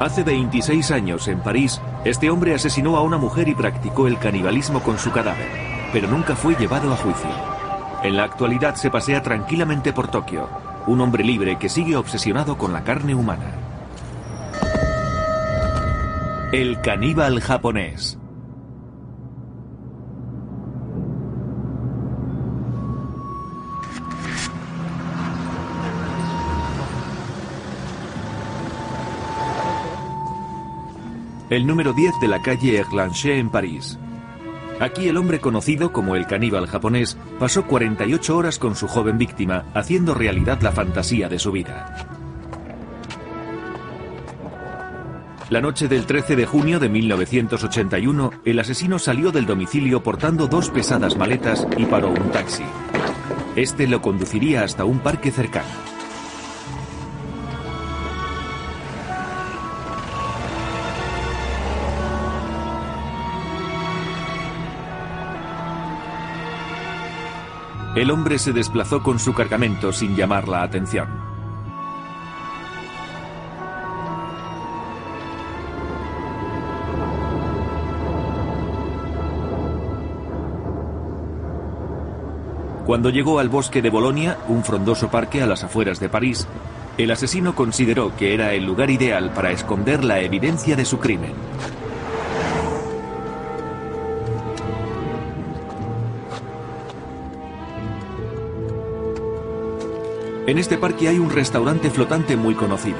Hace 26 años, en París, este hombre asesinó a una mujer y practicó el canibalismo con su cadáver, pero nunca fue llevado a juicio. En la actualidad se pasea tranquilamente por Tokio, un hombre libre que sigue obsesionado con la carne humana. El caníbal japonés. El número 10 de la calle Erlanger en París. Aquí el hombre conocido como el caníbal japonés pasó 48 horas con su joven víctima, haciendo realidad la fantasía de su vida. La noche del 13 de junio de 1981, el asesino salió del domicilio portando dos pesadas maletas y paró un taxi. Este lo conduciría hasta un parque cercano. El hombre se desplazó con su cargamento sin llamar la atención. Cuando llegó al bosque de Bolonia, un frondoso parque a las afueras de París, el asesino consideró que era el lugar ideal para esconder la evidencia de su crimen. En este parque hay un restaurante flotante muy conocido.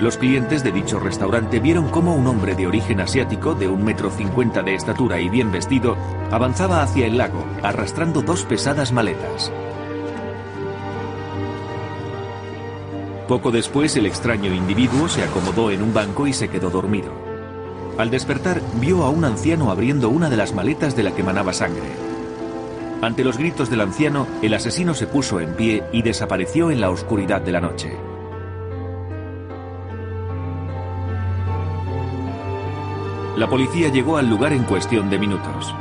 Los clientes de dicho restaurante vieron cómo un hombre de origen asiático, de un metro cincuenta de estatura y bien vestido, avanzaba hacia el lago, arrastrando dos pesadas maletas. Poco después, el extraño individuo se acomodó en un banco y se quedó dormido. Al despertar, vio a un anciano abriendo una de las maletas de la que manaba sangre. Ante los gritos del anciano, el asesino se puso en pie y desapareció en la oscuridad de la noche. La policía llegó al lugar en cuestión de minutos.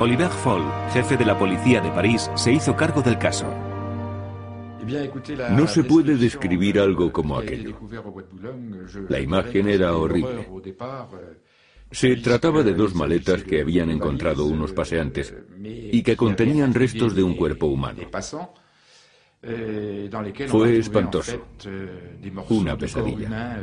Oliver Foll, jefe de la policía de París, se hizo cargo del caso. No se puede describir algo como aquello. La imagen era horrible. Se trataba de dos maletas que habían encontrado unos paseantes y que contenían restos de un cuerpo humano. Fue espantoso. Una pesadilla.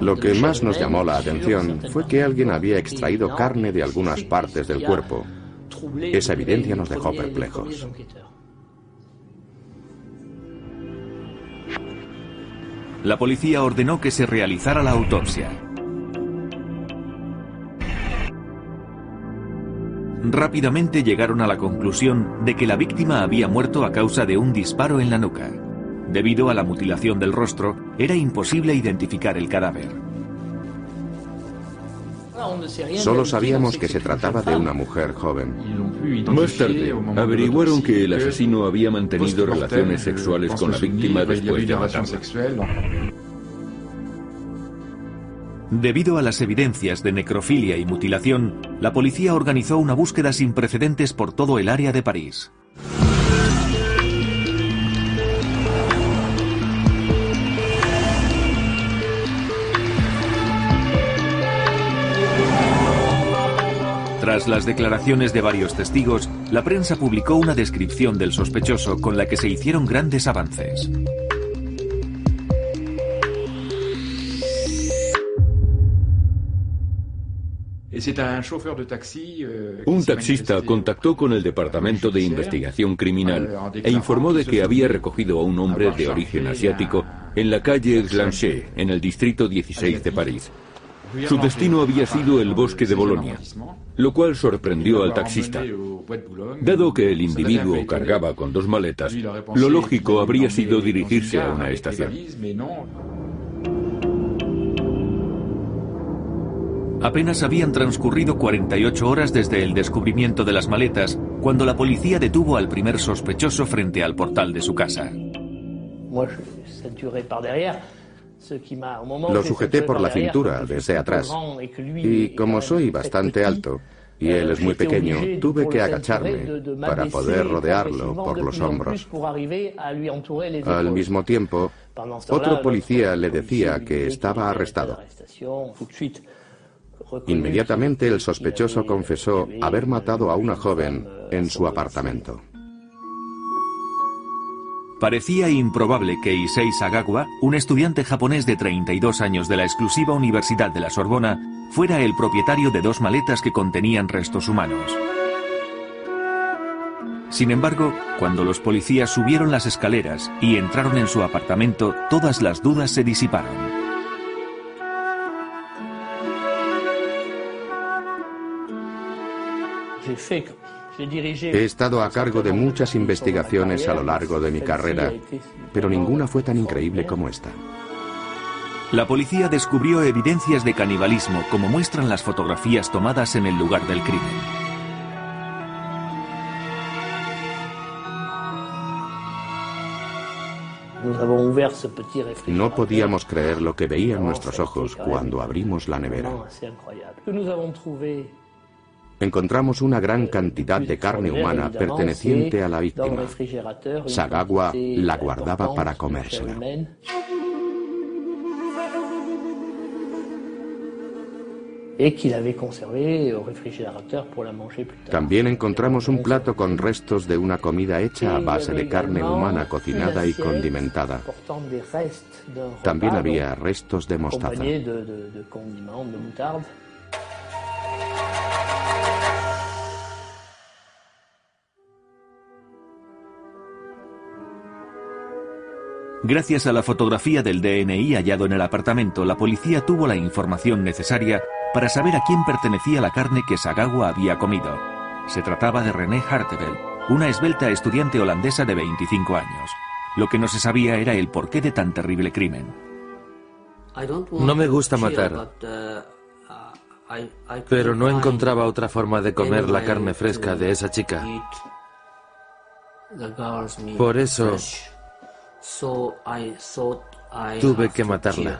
Lo que más nos llamó la atención fue que alguien había extraído carne de algunas partes del cuerpo. Esa evidencia nos dejó perplejos. La policía ordenó que se realizara la autopsia. Rápidamente llegaron a la conclusión de que la víctima había muerto a causa de un disparo en la nuca. Debido a la mutilación del rostro, era imposible identificar el cadáver. Solo sabíamos que se trataba de una mujer joven. Más tarde, averiguaron que el asesino había mantenido relaciones sexuales con la víctima después de matarla. Debido a las evidencias de necrofilia y mutilación, la policía organizó una búsqueda sin precedentes por todo el área de París. Tras las declaraciones de varios testigos, la prensa publicó una descripción del sospechoso con la que se hicieron grandes avances. Un taxista contactó con el Departamento de Investigación Criminal e informó de que había recogido a un hombre de origen asiático en la calle Glanchet, en el distrito 16 de París. Su destino había sido el bosque de Bolonia, lo cual sorprendió al taxista. Dado que el individuo cargaba con dos maletas, lo lógico habría sido dirigirse a una estación. Apenas habían transcurrido 48 horas desde el descubrimiento de las maletas cuando la policía detuvo al primer sospechoso frente al portal de su casa. Lo sujeté por la cintura desde atrás y como soy bastante alto y él es muy pequeño, tuve que agacharme para poder rodearlo por los hombros. Al mismo tiempo, otro policía le decía que estaba arrestado. Inmediatamente el sospechoso confesó haber matado a una joven en su apartamento. Parecía improbable que Issei Sagawa, un estudiante japonés de 32 años de la exclusiva Universidad de la Sorbona, fuera el propietario de dos maletas que contenían restos humanos. Sin embargo, cuando los policías subieron las escaleras y entraron en su apartamento, todas las dudas se disiparon. He estado a cargo de muchas investigaciones a lo largo de mi carrera, pero ninguna fue tan increíble como esta. La policía descubrió evidencias de canibalismo, como muestran las fotografías tomadas en el lugar del crimen. No podíamos creer lo que veían nuestros ojos cuando abrimos la nevera encontramos una gran cantidad de carne humana perteneciente a la víctima. Sagawa la guardaba para comérsela. También encontramos un plato con restos de una comida hecha a base de carne humana cocinada y condimentada. También había restos de mostaza. Gracias a la fotografía del DNI hallado en el apartamento, la policía tuvo la información necesaria para saber a quién pertenecía la carne que Sagawa había comido. Se trataba de René Harteveld, una esbelta estudiante holandesa de 25 años. Lo que no se sabía era el porqué de tan terrible crimen. No me gusta matar, pero no encontraba otra forma de comer la carne fresca de esa chica. Por eso Tuve que matarla.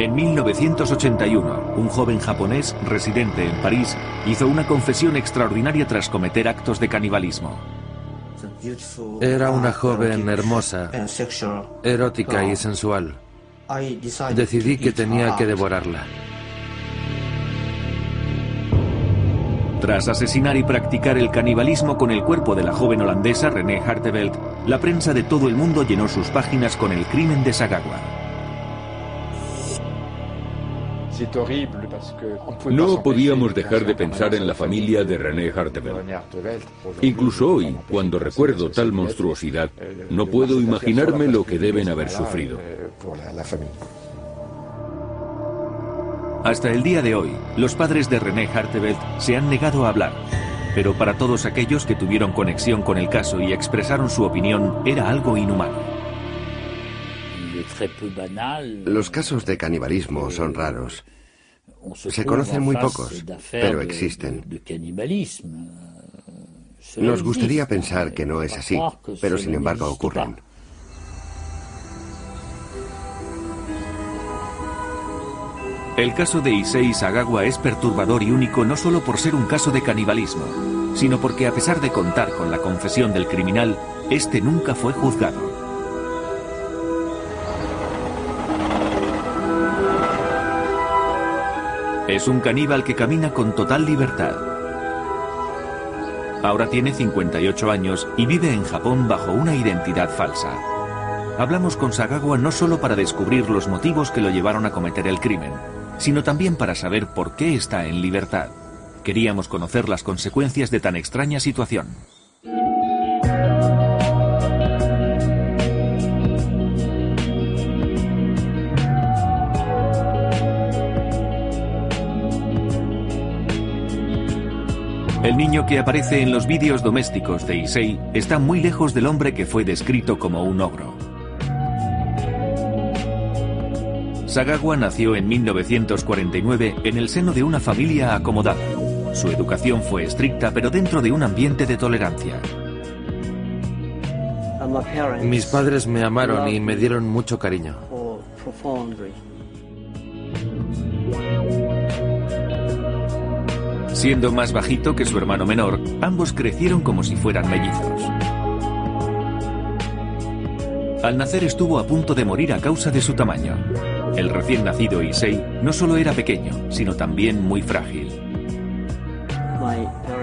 En 1981, un joven japonés residente en París hizo una confesión extraordinaria tras cometer actos de canibalismo. Era una joven hermosa, erótica y sensual. Decidí que tenía que devorarla. Tras asesinar y practicar el canibalismo con el cuerpo de la joven holandesa René Harteveld, la prensa de todo el mundo llenó sus páginas con el crimen de Sagawa. No podíamos dejar de pensar en la familia de René Harteveld. Incluso hoy, cuando recuerdo tal monstruosidad, no puedo imaginarme lo que deben haber sufrido. Hasta el día de hoy, los padres de René Harteveld se han negado a hablar, pero para todos aquellos que tuvieron conexión con el caso y expresaron su opinión, era algo inhumano. Los casos de canibalismo son raros. Se conocen muy pocos, pero existen. Nos gustaría pensar que no es así, pero sin embargo ocurren. El caso de Issei Sagawa es perturbador y único no solo por ser un caso de canibalismo, sino porque a pesar de contar con la confesión del criminal, este nunca fue juzgado. Es un caníbal que camina con total libertad. Ahora tiene 58 años y vive en Japón bajo una identidad falsa. Hablamos con Sagawa no solo para descubrir los motivos que lo llevaron a cometer el crimen, sino también para saber por qué está en libertad. Queríamos conocer las consecuencias de tan extraña situación. El niño que aparece en los vídeos domésticos de Issei está muy lejos del hombre que fue descrito como un ogro. Sagawa nació en 1949 en el seno de una familia acomodada. Su educación fue estricta pero dentro de un ambiente de tolerancia. Mis padres me amaron y me dieron mucho cariño. Siendo más bajito que su hermano menor, ambos crecieron como si fueran mellizos. Al nacer estuvo a punto de morir a causa de su tamaño. El recién nacido Issei no solo era pequeño, sino también muy frágil.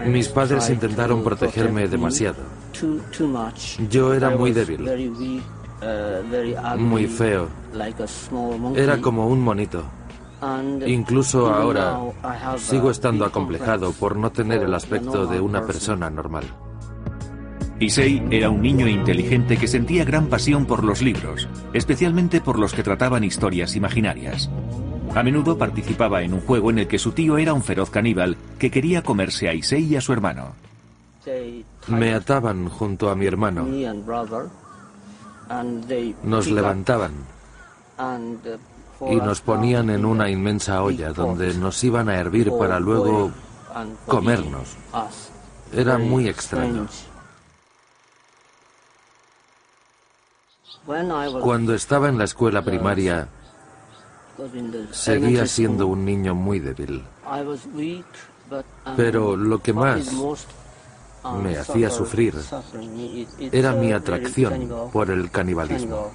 Mis padres intentaron protegerme demasiado. Yo era muy débil, muy feo. Era como un monito. Incluso ahora sigo estando acomplejado por no tener el aspecto de una persona normal. Issei era un niño inteligente que sentía gran pasión por los libros, especialmente por los que trataban historias imaginarias. A menudo participaba en un juego en el que su tío era un feroz caníbal que quería comerse a Issei y a su hermano. Me ataban junto a mi hermano. Nos levantaban y nos ponían en una inmensa olla donde nos iban a hervir para luego comernos. Era muy extraño. Cuando estaba en la escuela primaria, seguía siendo un niño muy débil. Pero lo que más me hacía sufrir era mi atracción por el canibalismo.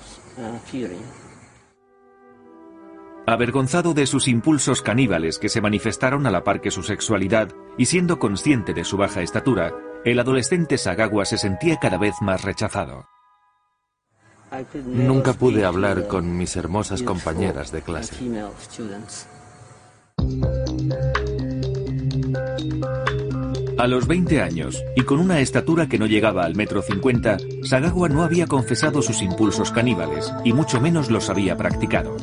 Avergonzado de sus impulsos caníbales que se manifestaron a la par que su sexualidad y siendo consciente de su baja estatura, el adolescente Sagawa se sentía cada vez más rechazado. Nunca pude hablar con mis hermosas compañeras de clase. A los 20 años, y con una estatura que no llegaba al metro 50, Sagawa no había confesado sus impulsos caníbales, y mucho menos los había practicado.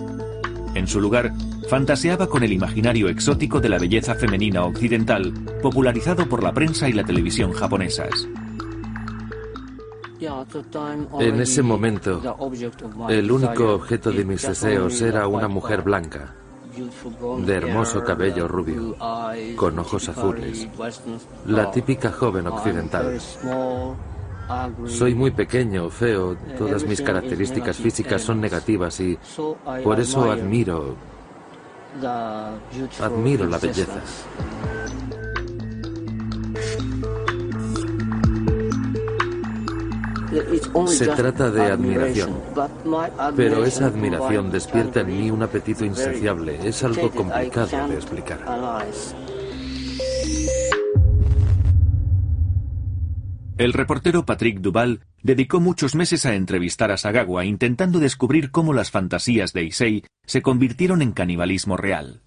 En su lugar, fantaseaba con el imaginario exótico de la belleza femenina occidental, popularizado por la prensa y la televisión japonesas. En ese momento, el único objeto de mis deseos era una mujer blanca, de hermoso cabello rubio, con ojos azules, la típica joven occidental. Soy muy pequeño, feo, todas mis características físicas son negativas y por eso admiro, admiro la belleza. Se trata de admiración, pero esa admiración despierta en mí un apetito insaciable. Es algo complicado de explicar. El reportero Patrick Duval dedicó muchos meses a entrevistar a Sagawa intentando descubrir cómo las fantasías de Issei se convirtieron en canibalismo real.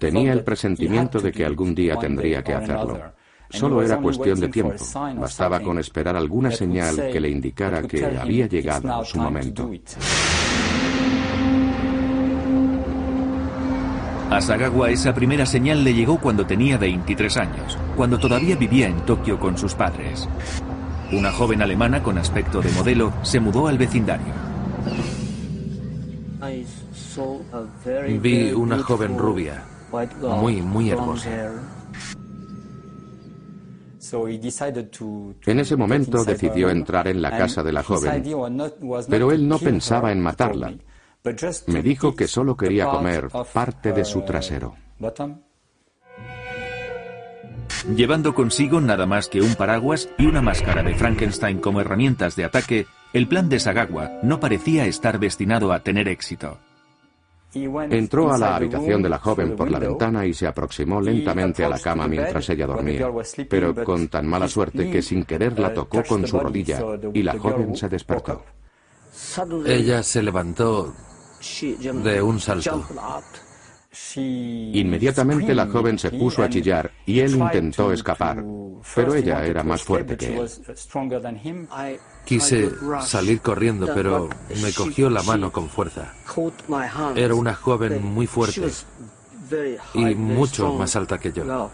Tenía el presentimiento de que algún día tendría que hacerlo. Solo era cuestión de tiempo. Bastaba con esperar alguna señal que le indicara que había llegado su momento. A Sagawa esa primera señal le llegó cuando tenía 23 años, cuando todavía vivía en Tokio con sus padres. Una joven alemana con aspecto de modelo se mudó al vecindario. Vi una joven rubia, muy, muy hermosa. En ese momento decidió entrar en la casa de la joven, pero él no pensaba en matarla. Me dijo que solo quería comer parte de su trasero. Llevando consigo nada más que un paraguas y una máscara de Frankenstein como herramientas de ataque, el plan de Sagawa no parecía estar destinado a tener éxito. Entró a la habitación de la joven por la ventana y se aproximó lentamente a la cama mientras ella dormía, pero con tan mala suerte que sin querer la tocó con su rodilla y la joven se despertó. Ella se levantó de un salto. Inmediatamente la joven se puso a chillar y él intentó escapar, pero ella era más fuerte que él. Quise salir corriendo, pero me cogió la mano con fuerza. Era una joven muy fuerte y mucho más alta que yo.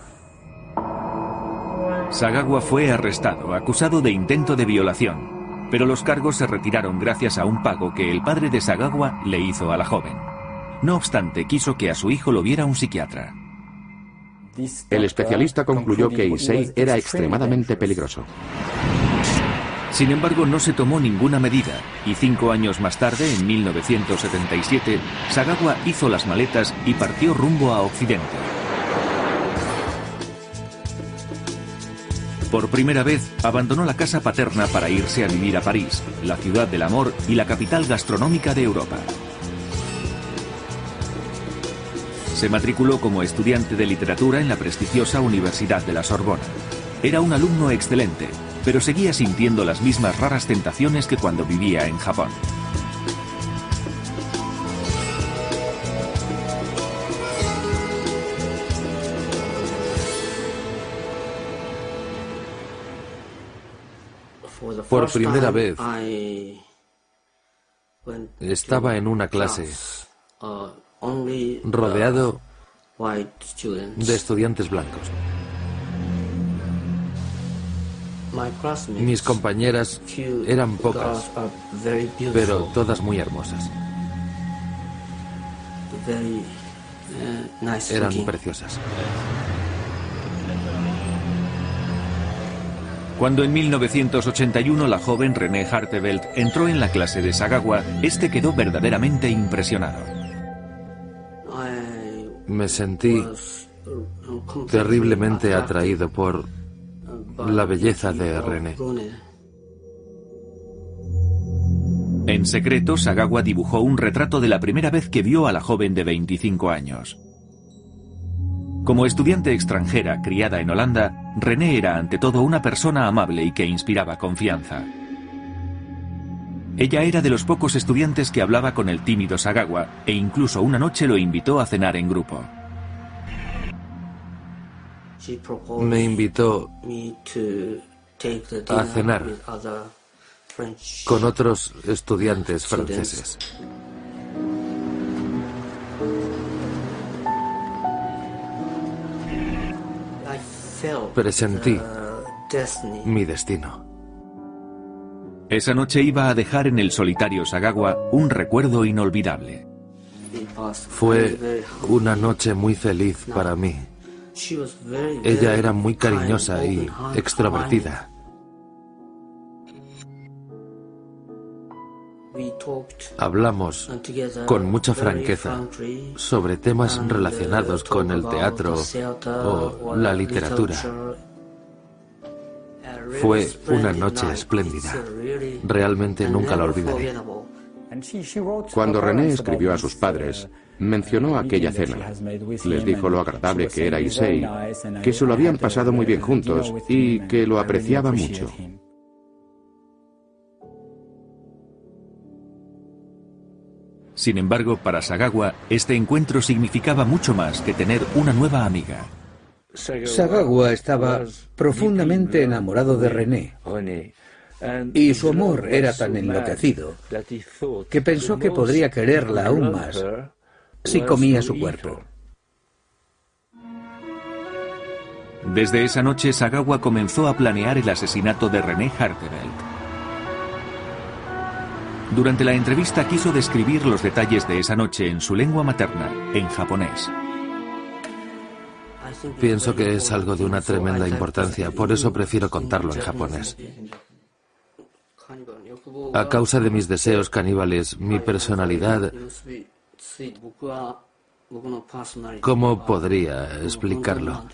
Sagawa fue arrestado, acusado de intento de violación, pero los cargos se retiraron gracias a un pago que el padre de Sagawa le hizo a la joven. No obstante, quiso que a su hijo lo viera un psiquiatra. El especialista concluyó que Issei era extremadamente peligroso. Sin embargo, no se tomó ninguna medida y cinco años más tarde, en 1977, Sagawa hizo las maletas y partió rumbo a Occidente. Por primera vez, abandonó la casa paterna para irse a vivir a París, la ciudad del amor y la capital gastronómica de Europa. Se matriculó como estudiante de literatura en la prestigiosa Universidad de la Sorbona. Era un alumno excelente, pero seguía sintiendo las mismas raras tentaciones que cuando vivía en Japón. Por primera vez estaba en una clase rodeado de estudiantes blancos. Mis compañeras eran pocas, pero todas muy hermosas. Eran preciosas. Cuando en 1981 la joven René Hartevelt entró en la clase de Sagawa, este quedó verdaderamente impresionado. Me sentí terriblemente atraído por la belleza de René. En secreto, Sagawa dibujó un retrato de la primera vez que vio a la joven de 25 años. Como estudiante extranjera criada en Holanda, René era ante todo una persona amable y que inspiraba confianza. Ella era de los pocos estudiantes que hablaba con el tímido Sagawa e incluso una noche lo invitó a cenar en grupo. Me invitó a cenar con otros estudiantes franceses. Presentí mi destino. Esa noche iba a dejar en el solitario Sagawa un recuerdo inolvidable. Fue una noche muy feliz para mí. Ella era muy cariñosa y extrovertida. Hablamos con mucha franqueza sobre temas relacionados con el teatro o la literatura. Fue una noche espléndida. Realmente nunca la olvidaré. Cuando René escribió a sus padres, mencionó aquella cena. Les dijo lo agradable que era Issei, que se lo habían pasado muy bien juntos y que lo apreciaba mucho. Sin embargo, para Sagawa, este encuentro significaba mucho más que tener una nueva amiga. Sagawa estaba profundamente enamorado de René y su amor era tan enloquecido que pensó que podría quererla aún más si comía su cuerpo. Desde esa noche, Sagawa comenzó a planear el asesinato de René Hartevelt. Durante la entrevista quiso describir los detalles de esa noche en su lengua materna, en japonés. Pienso que es algo de una tremenda importancia, por eso prefiero contarlo en japonés. A causa de mis deseos caníbales, mi personalidad... ¿Cómo podría explicarlo?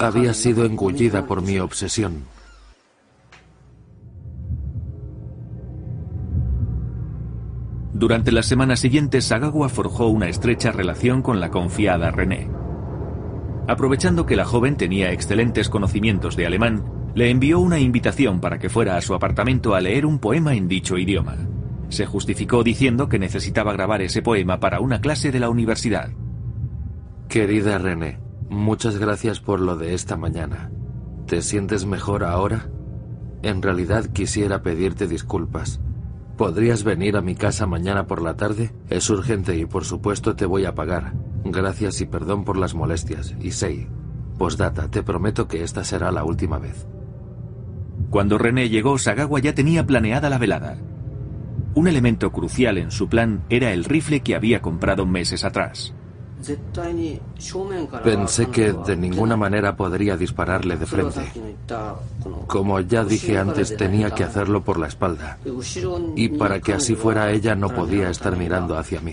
Había sido engullida por mi obsesión. Durante las semanas siguientes, Sagawa forjó una estrecha relación con la confiada René. Aprovechando que la joven tenía excelentes conocimientos de alemán, le envió una invitación para que fuera a su apartamento a leer un poema en dicho idioma. Se justificó diciendo que necesitaba grabar ese poema para una clase de la universidad. Querida René, muchas gracias por lo de esta mañana. ¿Te sientes mejor ahora? En realidad quisiera pedirte disculpas. ¿Podrías venir a mi casa mañana por la tarde? Es urgente y por supuesto te voy a pagar. Gracias y perdón por las molestias. Y sei. Postdata, te prometo que esta será la última vez. Cuando René llegó, Sagawa ya tenía planeada la velada. Un elemento crucial en su plan era el rifle que había comprado meses atrás. Pensé que de ninguna manera podría dispararle de frente. Como ya dije antes, tenía que hacerlo por la espalda. Y para que así fuera ella no podía estar mirando hacia mí.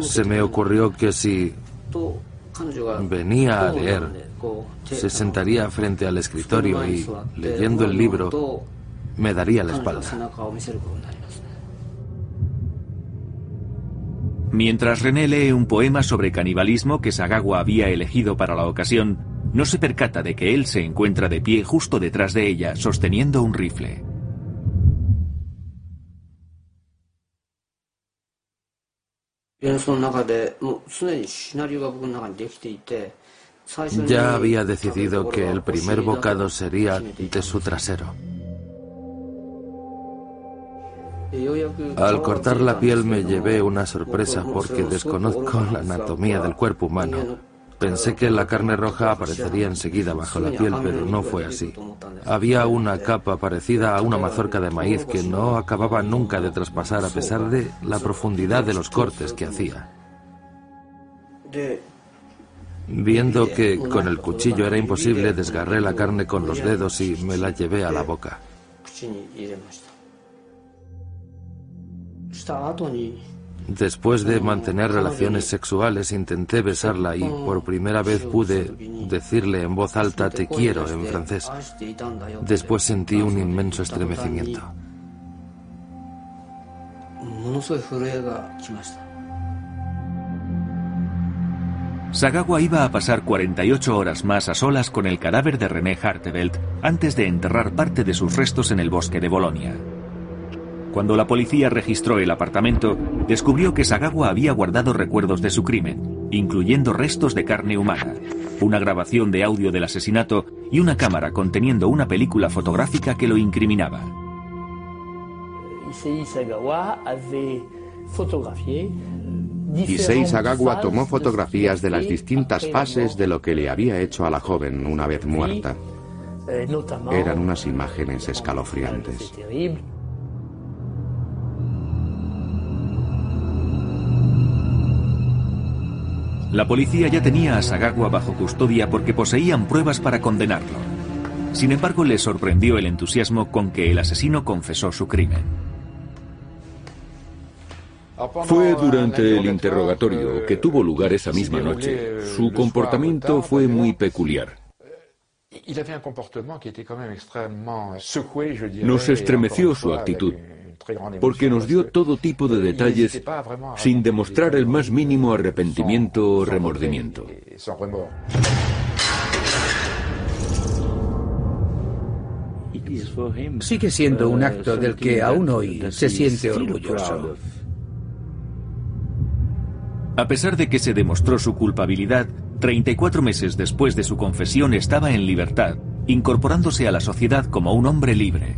Se me ocurrió que si venía a leer, se sentaría frente al escritorio y, leyendo el libro, me daría la espalda. Mientras René lee un poema sobre canibalismo que Sagawa había elegido para la ocasión, no se percata de que él se encuentra de pie justo detrás de ella, sosteniendo un rifle. Ya había decidido que el primer bocado sería de su trasero. Al cortar la piel me llevé una sorpresa porque desconozco la anatomía del cuerpo humano. Pensé que la carne roja aparecería enseguida bajo la piel, pero no fue así. Había una capa parecida a una mazorca de maíz que no acababa nunca de traspasar a pesar de la profundidad de los cortes que hacía. Viendo que con el cuchillo era imposible, desgarré la carne con los dedos y me la llevé a la boca. Después de mantener relaciones sexuales intenté besarla y por primera vez pude decirle en voz alta te quiero en francés. Después sentí un inmenso estremecimiento. Sagawa iba a pasar 48 horas más a solas con el cadáver de René Hartevelt antes de enterrar parte de sus restos en el bosque de Bolonia. Cuando la policía registró el apartamento, descubrió que Sagawa había guardado recuerdos de su crimen, incluyendo restos de carne humana, una grabación de audio del asesinato y una cámara conteniendo una película fotográfica que lo incriminaba. Issei Sagawa tomó fotografías de las distintas fases de lo que le había hecho a la joven una vez muerta. Eran unas imágenes escalofriantes. La policía ya tenía a Sagawa bajo custodia porque poseían pruebas para condenarlo. Sin embargo, le sorprendió el entusiasmo con que el asesino confesó su crimen. Fue durante el interrogatorio que tuvo lugar esa misma noche. Su comportamiento fue muy peculiar. Nos estremeció su actitud porque nos dio todo tipo de detalles sin demostrar el más mínimo arrepentimiento o remordimiento. Sigue siendo un acto del que aún hoy se siente orgulloso. A pesar de que se demostró su culpabilidad, 34 meses después de su confesión estaba en libertad, incorporándose a la sociedad como un hombre libre.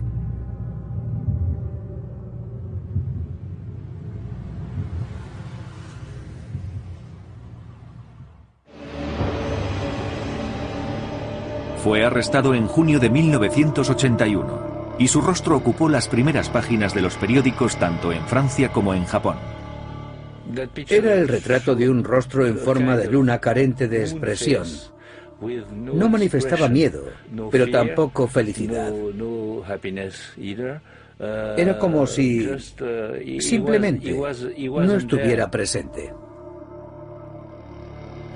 Fue arrestado en junio de 1981 y su rostro ocupó las primeras páginas de los periódicos tanto en Francia como en Japón. Era el retrato de un rostro en forma de luna carente de expresión. No manifestaba miedo, pero tampoco felicidad. Era como si simplemente no estuviera presente.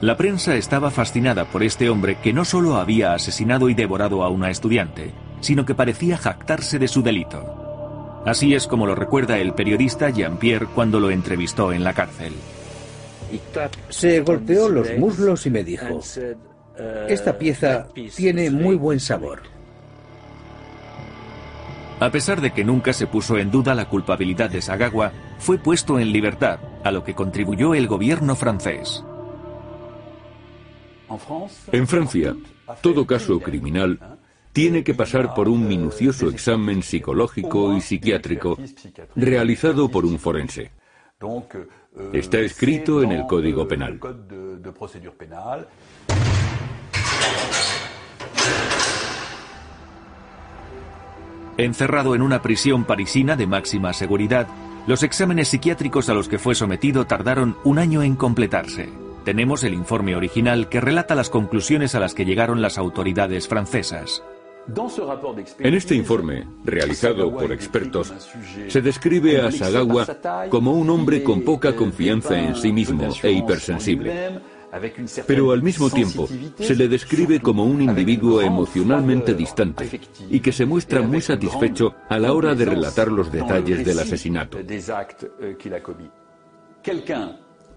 La prensa estaba fascinada por este hombre que no solo había asesinado y devorado a una estudiante, sino que parecía jactarse de su delito. Así es como lo recuerda el periodista Jean-Pierre cuando lo entrevistó en la cárcel. Se golpeó los muslos y me dijo, esta pieza tiene muy buen sabor. A pesar de que nunca se puso en duda la culpabilidad de Sagawa, fue puesto en libertad, a lo que contribuyó el gobierno francés. En Francia, todo caso criminal tiene que pasar por un minucioso examen psicológico y psiquiátrico realizado por un forense. Está escrito en el Código Penal. Encerrado en una prisión parisina de máxima seguridad, los exámenes psiquiátricos a los que fue sometido tardaron un año en completarse. Tenemos el informe original que relata las conclusiones a las que llegaron las autoridades francesas. En este informe, realizado por expertos, se describe a Sagawa como un hombre con poca confianza en sí mismo e hipersensible pero al mismo tiempo se le describe como un individuo emocionalmente distante y que se muestra muy satisfecho a la hora de relatar los detalles del asesinato.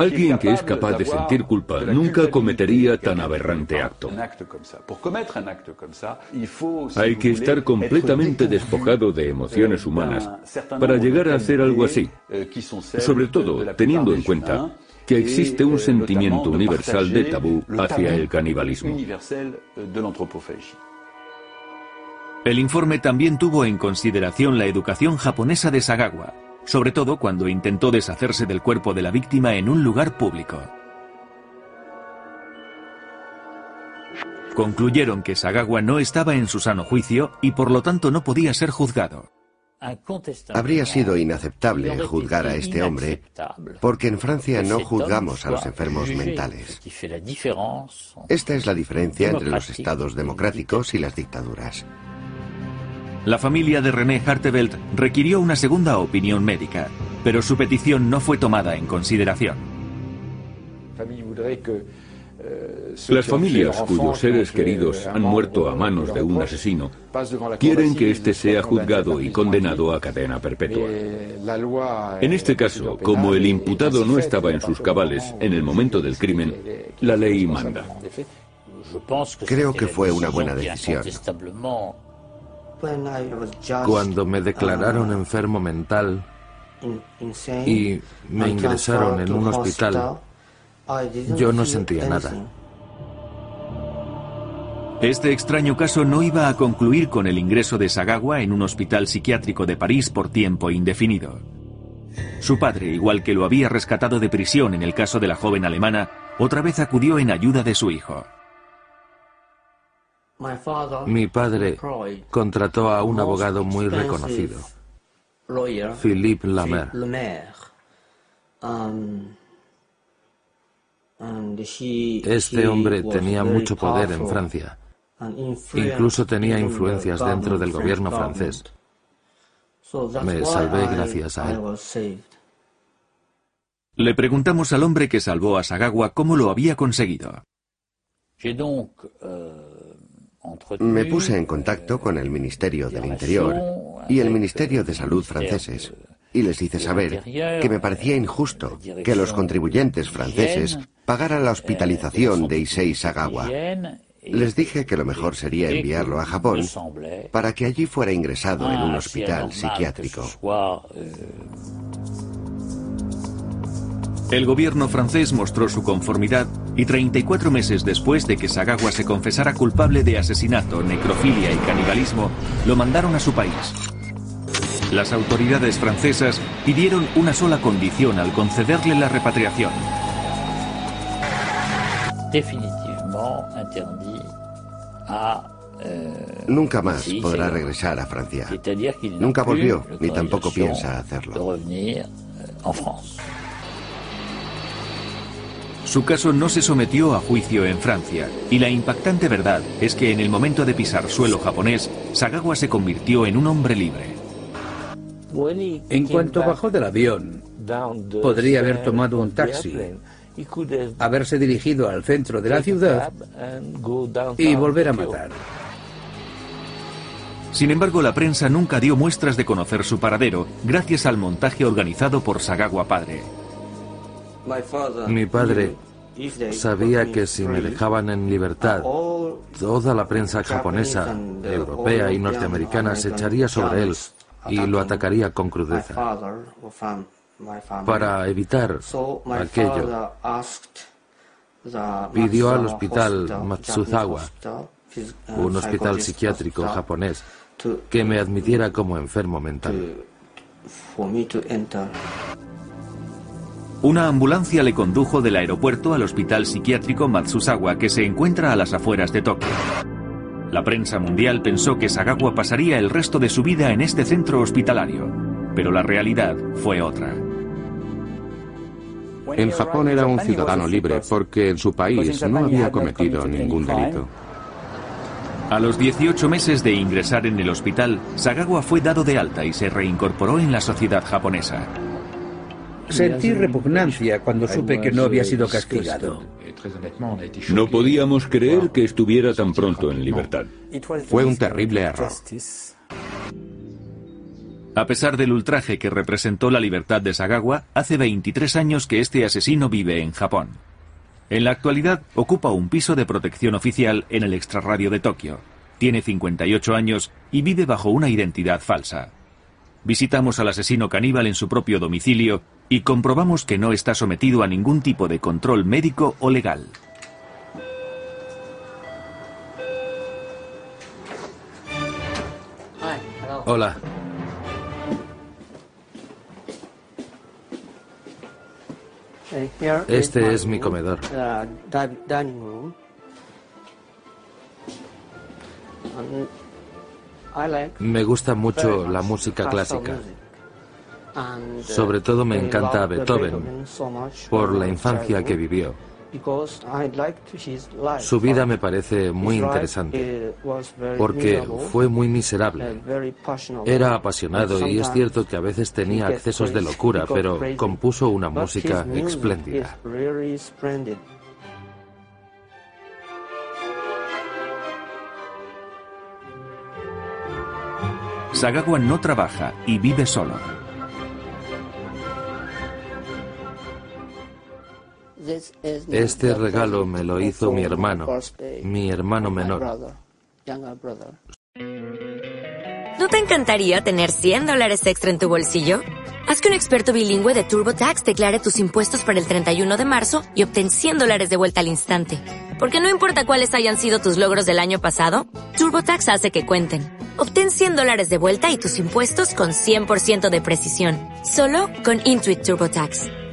Alguien que es capaz de sentir culpa nunca cometería tan aberrante acto. Hay que estar completamente despojado de emociones humanas para llegar a hacer algo así, sobre todo teniendo en cuenta que existe un sentimiento universal de tabú hacia el canibalismo. El informe también tuvo en consideración la educación japonesa de Sagawa, sobre todo cuando intentó deshacerse del cuerpo de la víctima en un lugar público. Concluyeron que Sagawa no estaba en su sano juicio y por lo tanto no podía ser juzgado. Habría sido inaceptable juzgar a este hombre porque en Francia no juzgamos a los enfermos mentales. Esta es la diferencia entre los estados democráticos y las dictaduras. La familia de René Hartevelt requirió una segunda opinión médica, pero su petición no fue tomada en consideración. Las familias cuyos seres queridos han muerto a manos de un asesino quieren que éste sea juzgado y condenado a cadena perpetua. En este caso, como el imputado no estaba en sus cabales en el momento del crimen, la ley manda. Creo que fue una buena decisión. Cuando me declararon enfermo mental y me ingresaron en un hospital, yo no sentía nada. Este extraño caso no iba a concluir con el ingreso de Sagawa en un hospital psiquiátrico de París por tiempo indefinido. Su padre, igual que lo había rescatado de prisión en el caso de la joven alemana, otra vez acudió en ayuda de su hijo. Mi padre contrató a un abogado muy reconocido, Philippe Lamer. Este hombre tenía mucho poder en Francia. Incluso tenía influencias dentro del gobierno francés. Me salvé gracias a él. Le preguntamos al hombre que salvó a Sagawa cómo lo había conseguido. Me puse en contacto con el Ministerio del Interior y el Ministerio de Salud franceses y les hice saber que me parecía injusto que los contribuyentes franceses pagaran la hospitalización de Issei Sagawa. Les dije que lo mejor sería enviarlo a Japón para que allí fuera ingresado en un hospital psiquiátrico. El gobierno francés mostró su conformidad y 34 meses después de que Sagawa se confesara culpable de asesinato, necrofilia y canibalismo, lo mandaron a su país. Las autoridades francesas pidieron una sola condición al concederle la repatriación. Nunca más podrá regresar a Francia. Nunca volvió, ni tampoco piensa hacerlo. Su caso no se sometió a juicio en Francia, y la impactante verdad es que en el momento de pisar suelo japonés, Sagawa se convirtió en un hombre libre. En cuanto bajó del avión, podría haber tomado un taxi, haberse dirigido al centro de la ciudad y volver a matar. Sin embargo, la prensa nunca dio muestras de conocer su paradero, gracias al montaje organizado por Sagawa padre. Mi padre sabía que si me dejaban en libertad, toda la prensa japonesa, europea y norteamericana se echaría sobre él y lo atacaría con crudeza. Para evitar aquello, pidió al hospital Matsuzawa, un hospital psiquiátrico japonés, que me admitiera como enfermo mental. Una ambulancia le condujo del aeropuerto al hospital psiquiátrico Matsuzawa que se encuentra a las afueras de Tokio. La prensa mundial pensó que Sagawa pasaría el resto de su vida en este centro hospitalario, pero la realidad fue otra. En Japón era un ciudadano libre porque en su país no había cometido ningún delito. A los 18 meses de ingresar en el hospital, Sagawa fue dado de alta y se reincorporó en la sociedad japonesa. Sentí repugnancia cuando supe que no había sido castigado. No podíamos creer que estuviera tan pronto en libertad. Fue un terrible error. A pesar del ultraje que representó la libertad de Sagawa, hace 23 años que este asesino vive en Japón. En la actualidad ocupa un piso de protección oficial en el extrarradio de Tokio. Tiene 58 años y vive bajo una identidad falsa. Visitamos al asesino caníbal en su propio domicilio y comprobamos que no está sometido a ningún tipo de control médico o legal. Hola. Este es mi comedor. Me gusta mucho la música clásica. Sobre todo me encanta Beethoven por la infancia que vivió. Su vida me parece muy interesante porque fue muy miserable. Era apasionado y es cierto que a veces tenía accesos de locura, pero compuso una música espléndida. Sagawa no trabaja y vive solo. Este regalo me lo hizo mi hermano, mi hermano menor. ¿No te encantaría tener 100 dólares extra en tu bolsillo? Haz que un experto bilingüe de TurboTax declare tus impuestos para el 31 de marzo y obtén 100 dólares de vuelta al instante. Porque no importa cuáles hayan sido tus logros del año pasado, TurboTax hace que cuenten. Obtén 100 dólares de vuelta y tus impuestos con 100% de precisión. Solo con Intuit TurboTax.